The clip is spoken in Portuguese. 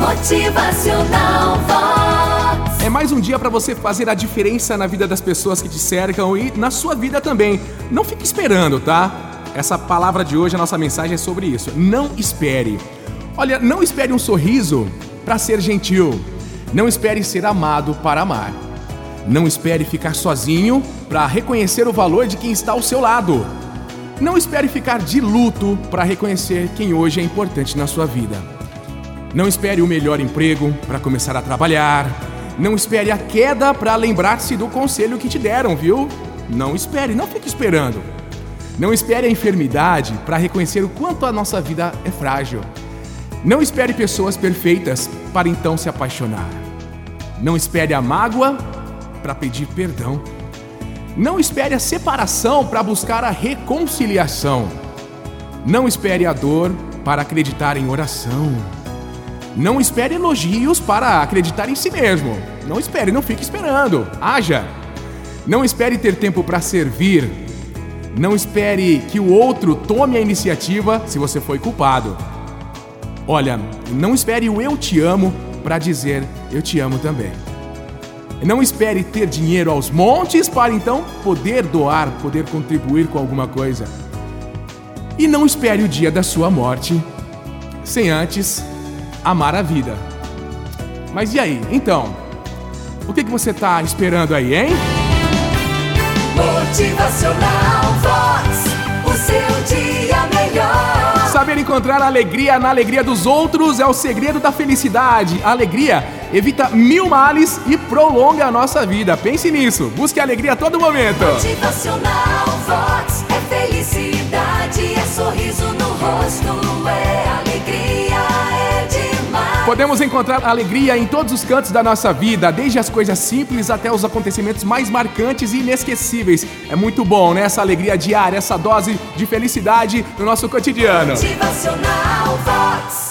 Motivacional Vox. É mais um dia para você fazer a diferença na vida das pessoas que te cercam e na sua vida também. Não fique esperando, tá? Essa palavra de hoje, a nossa mensagem é sobre isso. Não espere. Olha, não espere um sorriso para ser gentil. Não espere ser amado para amar. Não espere ficar sozinho para reconhecer o valor de quem está ao seu lado. Não espere ficar de luto para reconhecer quem hoje é importante na sua vida. Não espere o melhor emprego para começar a trabalhar. Não espere a queda para lembrar-se do conselho que te deram, viu? Não espere, não fique esperando. Não espere a enfermidade para reconhecer o quanto a nossa vida é frágil. Não espere pessoas perfeitas para então se apaixonar. Não espere a mágoa para pedir perdão. Não espere a separação para buscar a reconciliação. Não espere a dor para acreditar em oração. Não espere elogios para acreditar em si mesmo. Não espere, não fique esperando. Haja. Não espere ter tempo para servir. Não espere que o outro tome a iniciativa se você foi culpado. Olha, não espere o eu te amo para dizer eu te amo também. Não espere ter dinheiro aos montes para então poder doar, poder contribuir com alguma coisa. E não espere o dia da sua morte sem antes amar a vida. Mas e aí? Então, o que, que você está esperando aí, hein? Motivacional Vox. O seu dia melhor. Saber encontrar alegria na alegria dos outros é o segredo da felicidade. A alegria evita mil males e prolonga a nossa vida. Pense nisso. Busque alegria a todo momento. Motivacional Podemos encontrar alegria em todos os cantos da nossa vida, desde as coisas simples até os acontecimentos mais marcantes e inesquecíveis. É muito bom, né? Essa alegria diária, essa dose de felicidade no nosso cotidiano.